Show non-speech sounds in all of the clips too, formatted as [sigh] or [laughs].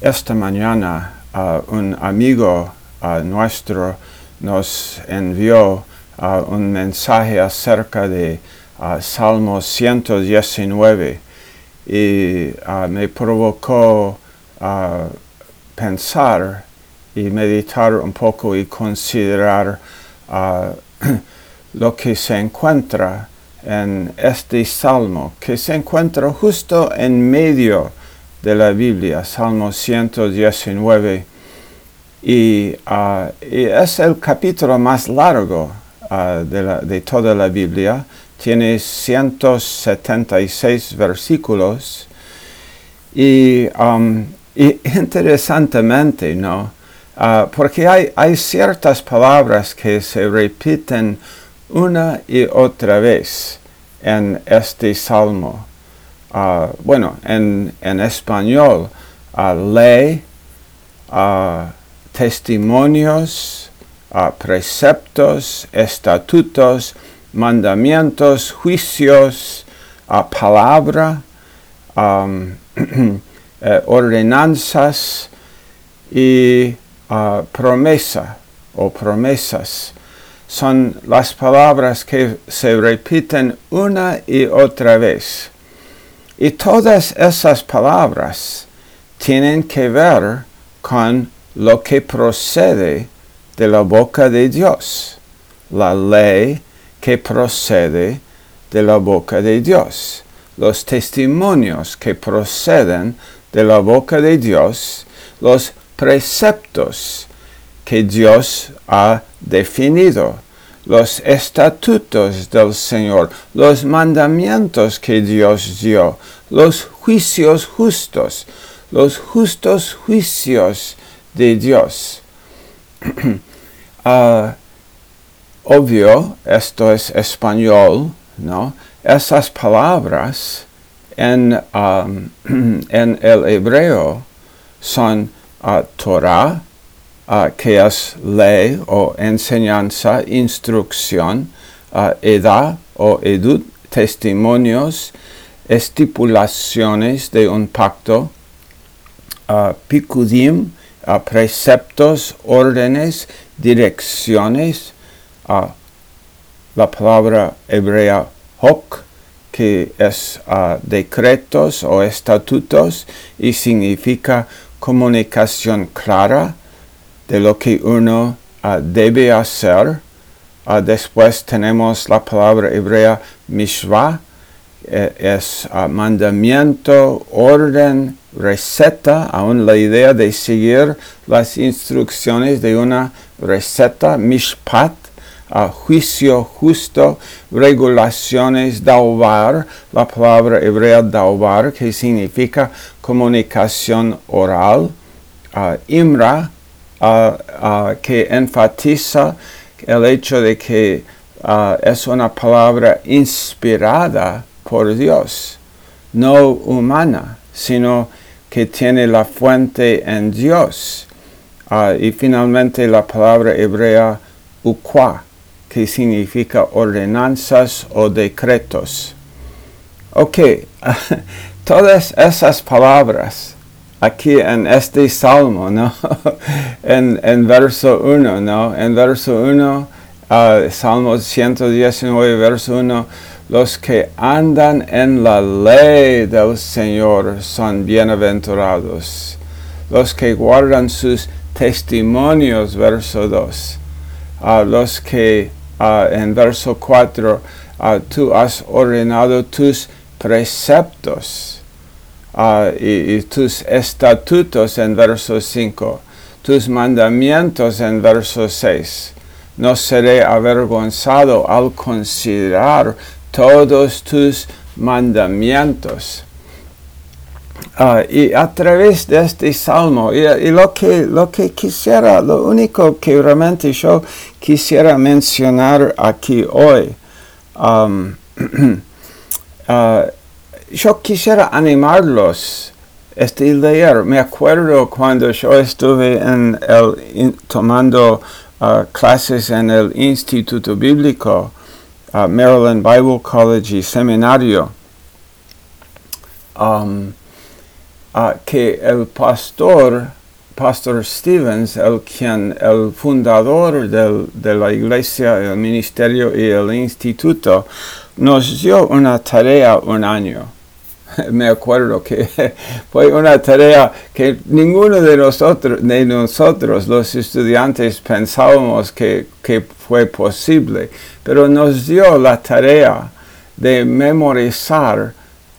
esta mañana un amigo nuestro nos envió un mensaje acerca de Salmo 119 y me provocó pensar y meditar un poco y considerar [clears throat] lo que se encuentra en este salmo, que se encuentra justo en medio de la Biblia, Salmo 119, y, uh, y es el capítulo más largo uh, de, toda la Biblia, tiene 176 versículos, y, um, y interesantemente, ¿no? Uh, porque hay ciertas palabras que se repiten una y otra vez en este salmo. Bueno, en, en español, ley, uh, testimonios, preceptos, estatutos, mandamientos, juicios, palabra, um, [clears throat] ordenanzas y promesa o promesas son las palabras que se repiten una y otra vez. Y todas esas palabras tienen que ver con lo que procede de la boca de Dios, la ley que procede de la boca de Dios, los testimonios que proceden de la boca de Dios, los preceptos que Dios ha definido, los estatutos del Señor, los mandamientos que Dios dio, los juicios justos, los justos juicios de Dios. uh, [clears throat] obvio, esto es español, ¿no? Esas palabras en, um, [clears throat] en el hebreo son uh, Torah, que es ley o enseñanza, instrucción, uh, edad o edud, testimonios, estipulaciones de un pacto, picudim, preceptos, órdenes, direcciones, la palabra hebrea hok, que es decretos o estatutos y significa comunicación clara de lo que uno uh, debe hacer. Uh, después tenemos la palabra hebrea mishvah, eh, es uh, mandamiento, orden, receta, aún la idea de seguir las instrucciones de una receta, mishpat, juicio justo, regulaciones, daubar, la palabra hebrea daubar, que significa comunicación oral, imra, que enfatiza el hecho de que es una palabra inspirada por Dios, no humana, sino que tiene la fuente en Dios. y finalmente la palabra hebrea ukwa, que significa ordenanzas o decretos. Ok, [laughs] todas esas palabras aquí en este salmo, ¿no? [laughs] en, en, verso 1, ¿no? En verso 1, uh, Salmo 119, verso 1, los que andan en la ley del Señor son bienaventurados. Los que guardan sus testimonios, verso 2. Uh, los que uh, en verso 4, uh, tú has ordenado tus preceptos y, tus estatutos en verso 5, tus mandamientos en verso 6. No seré avergonzado al considerar todos tus mandamientos. Uh, y a través de este salmo, y, lo, que, lo que quisiera, lo único que realmente yo quisiera mencionar aquí hoy, uh, [clears throat] yo quisiera animarlos este leer. Me acuerdo cuando yo estuve en el, tomando uh, clases en el Instituto Bíblico, uh, Maryland Bible College y Seminario. Um, ah, que el pastor, Pastor Stevens, el, quien, el fundador del, de la iglesia, el ministerio y el instituto, nos dio una tarea un año. [laughs] Me acuerdo que [laughs] fue una tarea que ninguno de nosotros, de nosotros los estudiantes pensábamos que, que fue posible, pero nos dio la tarea de memorizar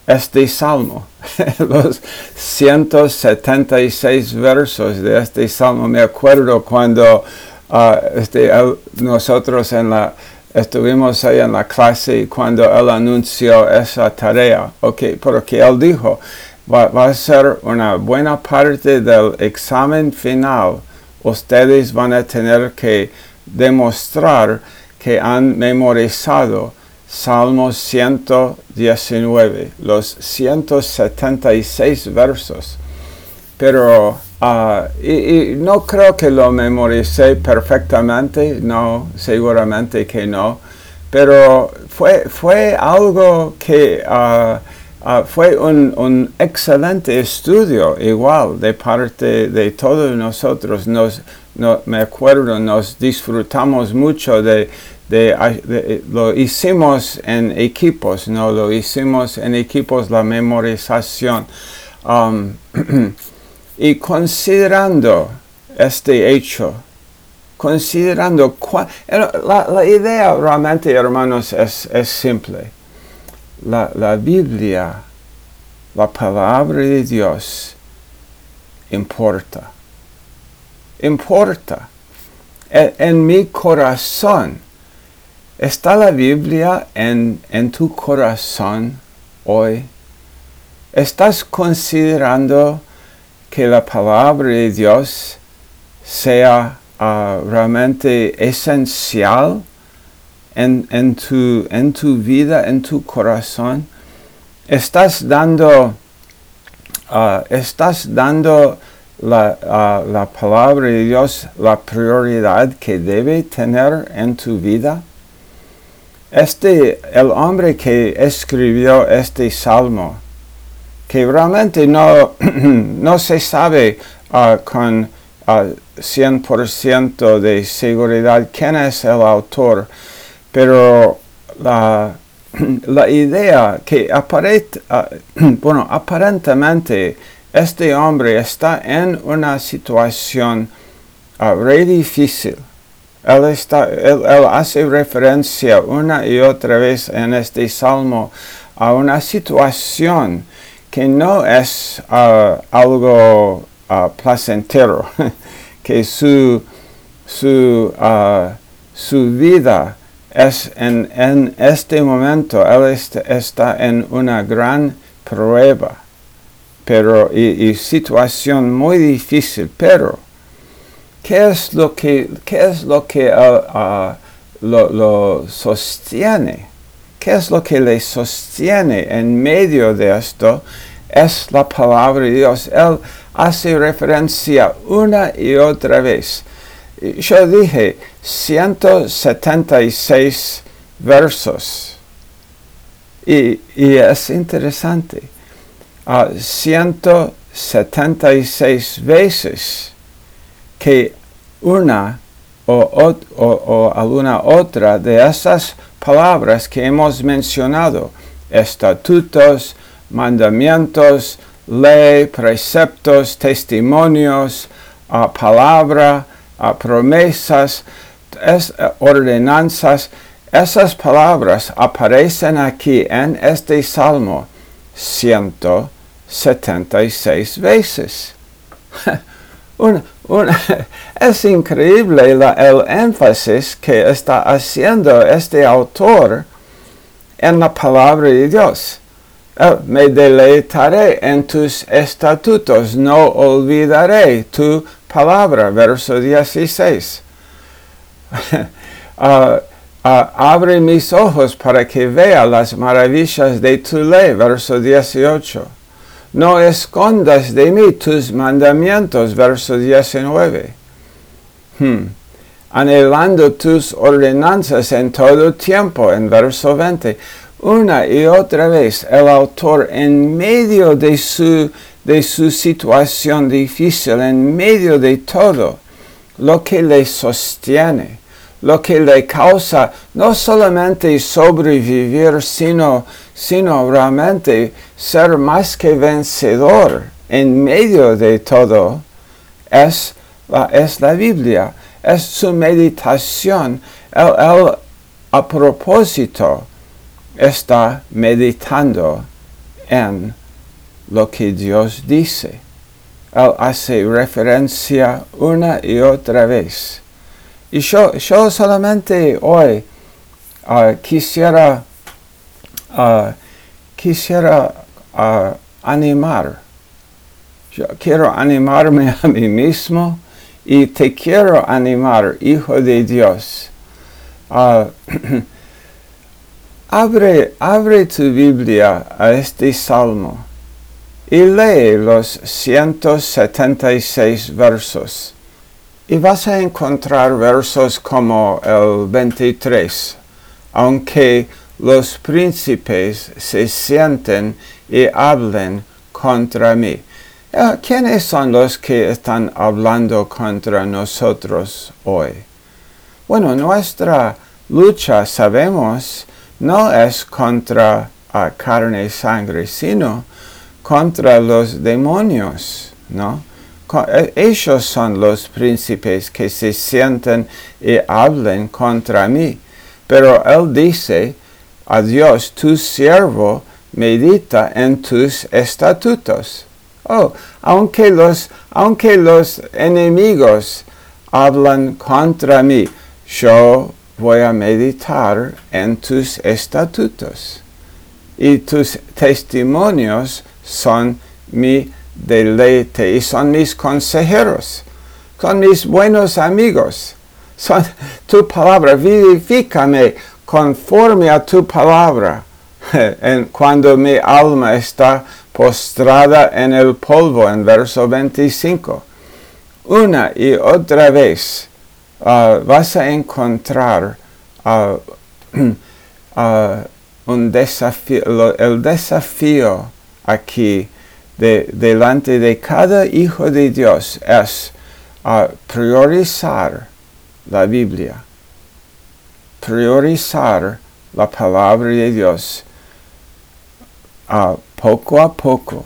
este salmo, [laughs] los 176 versos de este salmo. Me acuerdo cuando ah, este, nosotros en la, estuvimos ahí en la clase cuando él anunció esa tarea, okay, porque él dijo, va, va a ser una buena parte del examen final. Ustedes van a tener que demostrar que han memorizado Salmo 119, los 176 versos. Pero ah, y, no creo que lo memoricé perfectamente, no, seguramente que no, pero fue, fue algo que ah, ah, fue un, un, excelente estudio igual de parte de todos nosotros. Nos, no, me acuerdo, nos disfrutamos mucho de, de, lo hicimos en equipos, ¿no? Lo hicimos en equipos la memorización. Um, [clears throat] y considerando este hecho, considerando la, la, idea realmente, hermanos, es, es simple. La, la, Biblia, la palabra de Dios, importa. Importa. en mi corazón ¿Está la Biblia en, tu corazón hoy? ¿Estás considerando que la palabra de Dios sea ah, realmente esencial en, tu, en tu vida, en tu corazón? ¿Estás dando, ah, estás dando la, ah, la palabra de Dios la prioridad que debe tener en tu vida? Este, el hombre que escribió este salmo, que realmente no, [clears throat] no se sabe uh, con uh, ah, 100% de seguridad quién es el autor, pero la, [clears throat] la idea que aparent, uh, [clears throat] bueno, aparentemente este hombre está en una situación re difícil. Él, está, él, hace referencia una y otra vez en este salmo a una situación que no es uh, algo uh, placentero, [laughs] que su, su, uh, su vida es en, en, este momento, él está, en una gran prueba pero, y, situación muy difícil, pero ¿Qué es lo que, qué es lo, que lo, sostiene? ¿Qué es lo que le sostiene en medio de esto? Es la palabra de Dios. Él hace referencia una y otra vez. Yo dije 176 versos. Y, y es interesante. Uh, 176 veces que una o, alguna otra de esas palabras que hemos mencionado, estatutos, mandamientos, ley, preceptos, testimonios, uh, palabra, promesas, ordenanzas, esas palabras aparecen aquí en este salmo 176 veces. [laughs] es increíble el énfasis que está haciendo este autor en la palabra de Dios. Me deleitaré en tus estatutos, no olvidaré tu palabra, verso 16. [laughs] Ah, ah, abre mis ojos para que vea las maravillas de tu ley, verso 18 no escondas de mí tus mandamientos, verso 19. Hmm. Anhelando tus ordenanzas en todo tiempo, en verso 20. Una y otra vez el autor en medio de su, de su situación difícil en medio de todo, lo que le sostiene, lo que le causa no solamente sobrevivir, sino, sino realmente ser más que vencedor en medio de todo, es la, es la Biblia, es su meditación. Él, a propósito está meditando en lo que Dios dice. Él hace referencia una y otra vez. Y yo, yo solamente hoy uh, quisiera, uh, quisiera uh, animar. Yo quiero animarme a mí mismo y te quiero animar, Hijo de Dios. [clears throat] abre, tu Biblia a este salmo y lee los 176 versos. Y vas a encontrar versos como el 23, aunque los príncipes se sienten y hablen contra mí. Eh, ¿Quiénes son los que están hablando contra nosotros hoy? Bueno, nuestra lucha, sabemos, no es contra carne y sangre, sino contra los demonios, ¿no? E, ellos son los príncipes que se sienten y hablen contra mí. Pero él dice, a Dios, tu siervo medita en tus estatutos. Oh, aunque los, aunque los enemigos hablan contra mí, yo voy a meditar en tus estatutos. Y tus testimonios son mi deleite y son mis consejeros, son mis buenos amigos. Son [laughs] tu palabra, vivifícame conforme a tu palabra. [laughs] cuando mi alma está postrada en el polvo, en verso 25. Una y otra vez uh, vas a encontrar uh, uh, [clears throat] un desafío, el desafío aquí de, delante de cada hijo de Dios es priorizar la Biblia, priorizar la palabra de Dios poco a poco,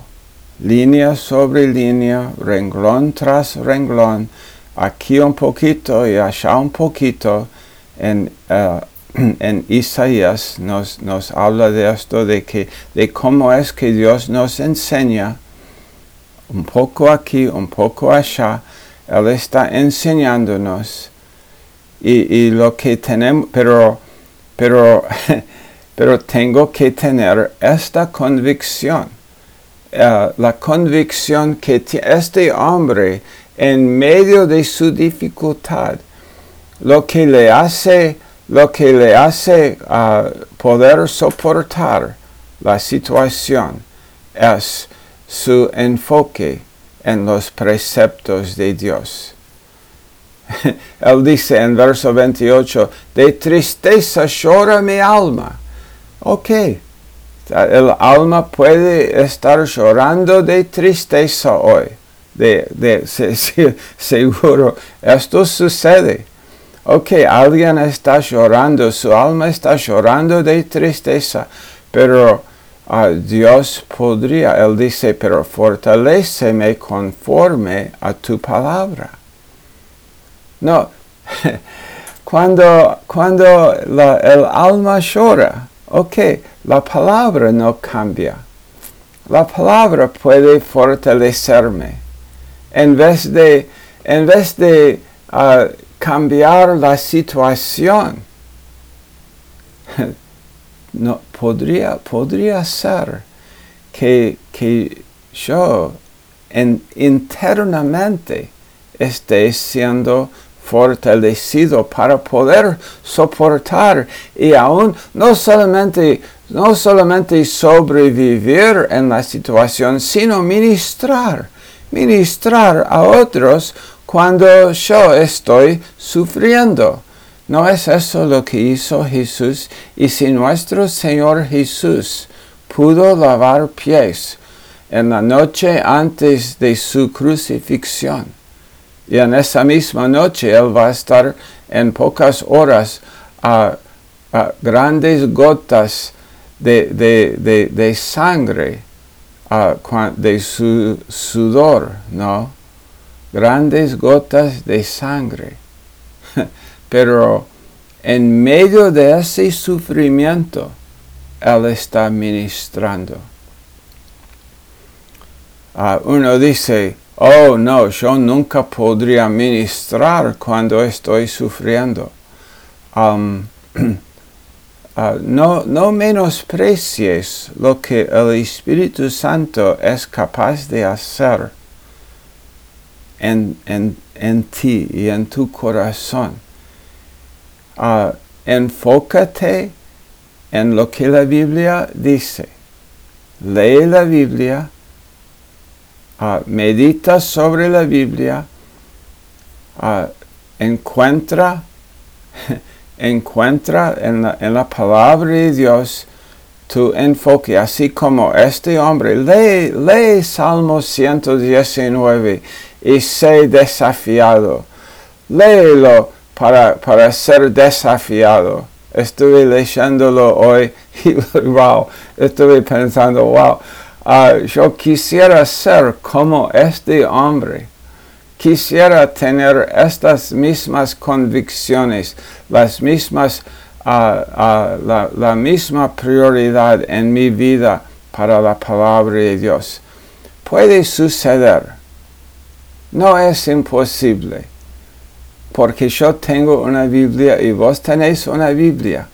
línea sobre línea, renglón tras renglón, aquí un poquito y allá un poquito, en, uh, [clears throat] en Isaías nos, nos habla de esto, de, que, de cómo es que Dios nos enseña, un poco aquí, un poco allá, Él está enseñándonos y, lo que tenemos, pero, pero, [laughs] pero tengo que tener esta convicción, uh, la convicción que este hombre en medio de su dificultad, lo que le hace, lo que le hace uh, poder soportar la situación es su enfoque en los preceptos de Dios. [laughs] Él dice en verso 28, de tristeza llora mi alma. Ok, el alma puede estar llorando de tristeza hoy de, de [laughs] seguro esto sucede. Ok, alguien está llorando, su alma está llorando de tristeza, pero uh, Dios podría, Él dice, pero fortaleceme conforme a tu palabra. No, [laughs] cuando, cuando la, el alma llora, ok, la palabra no cambia. La palabra puede fortalecerme en vez de, en vez de uh, cambiar la situación. [laughs] no, podría, podría ser que, que yo en, internamente esté siendo fortalecido para poder soportar y aún no solamente, no solamente sobrevivir en la situación, sino ministrar ministrar a otros cuando yo estoy sufriendo. ¿No es eso lo que hizo Jesús? Y si nuestro Señor Jesús pudo lavar pies en la noche antes de su crucifixión. Y en esa misma noche Él va a estar en pocas horas a, grandes gotas de, sangre, de su sudor, ¿no? Grandes gotas de sangre. [laughs] Pero en medio de ese sufrimiento, Él está ministrando. Ah, uno dice, oh no, yo nunca podría ministrar cuando estoy sufriendo. [clears throat] ah, no, no menosprecies lo que el Espíritu Santo es capaz de hacer en, en ti y en tu corazón. Uh, enfócate en lo que la Biblia dice. Lee la Biblia, uh, medita sobre la Biblia, encuentra, [laughs] encuentra en la, en la, palabra de Dios tu enfoque, así como este hombre. Lee, lee Salmo 119 y sé desafiado. Léelo para, ser desafiado. Estuve leyéndolo hoy [laughs] y wow, estuve pensando, wow, ah, yo quisiera ser como este hombre. Quisiera tener estas mismas convicciones, las mismas, ah, ah, la, misma prioridad en mi vida para la palabra de Dios. Puede suceder. No es imposible porque yo tengo una Biblia y vos tenéis una Biblia.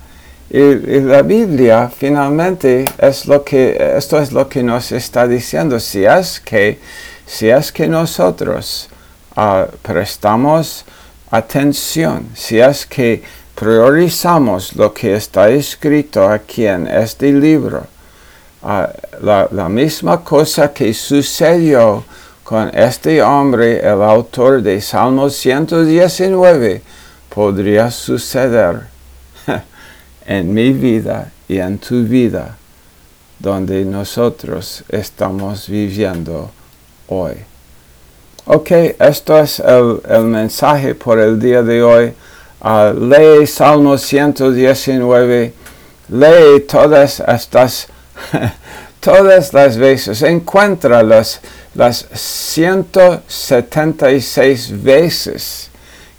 Y, la Biblia finalmente es lo que, esto es lo que nos está diciendo. Si es que, si es que nosotros ah, prestamos atención, si es que priorizamos lo que está escrito aquí en este libro, ah, la, la misma cosa que sucedió con este hombre, el autor de Salmo 119, podría suceder [laughs] en mi vida y en tu vida, donde nosotros estamos viviendo hoy. Ok, esto es el, mensaje por el día de hoy. Uh, lee Salmo 119, lee todas estas, [laughs] todas las veces, encuentra las las 176 veces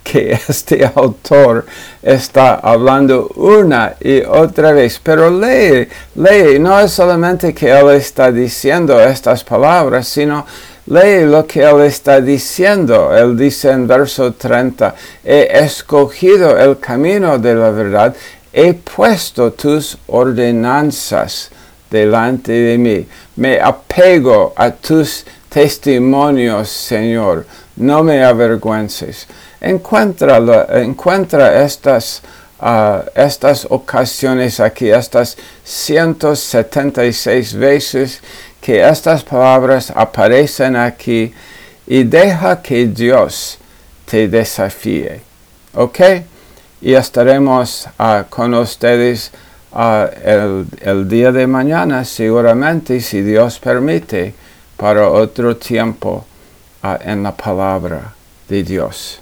que [laughs] este autor está hablando una y otra vez. Pero lee, lee, no es solamente que él está diciendo estas palabras, sino lee lo que él está diciendo. Él dice en verso 30, he escogido el camino de la verdad, he puesto tus ordenanzas delante de mí. Me apego a tus testimonios, Señor, no me avergüences. Encuentra, encuentra estas, uh, estas ocasiones aquí, estas 176 veces que estas palabras aparecen aquí y deja que Dios te desafíe. ¿Ok? Y estaremos uh, con ustedes uh, el, día de mañana, seguramente, si Dios permite para otro tiempo uh, en la palabra de Dios.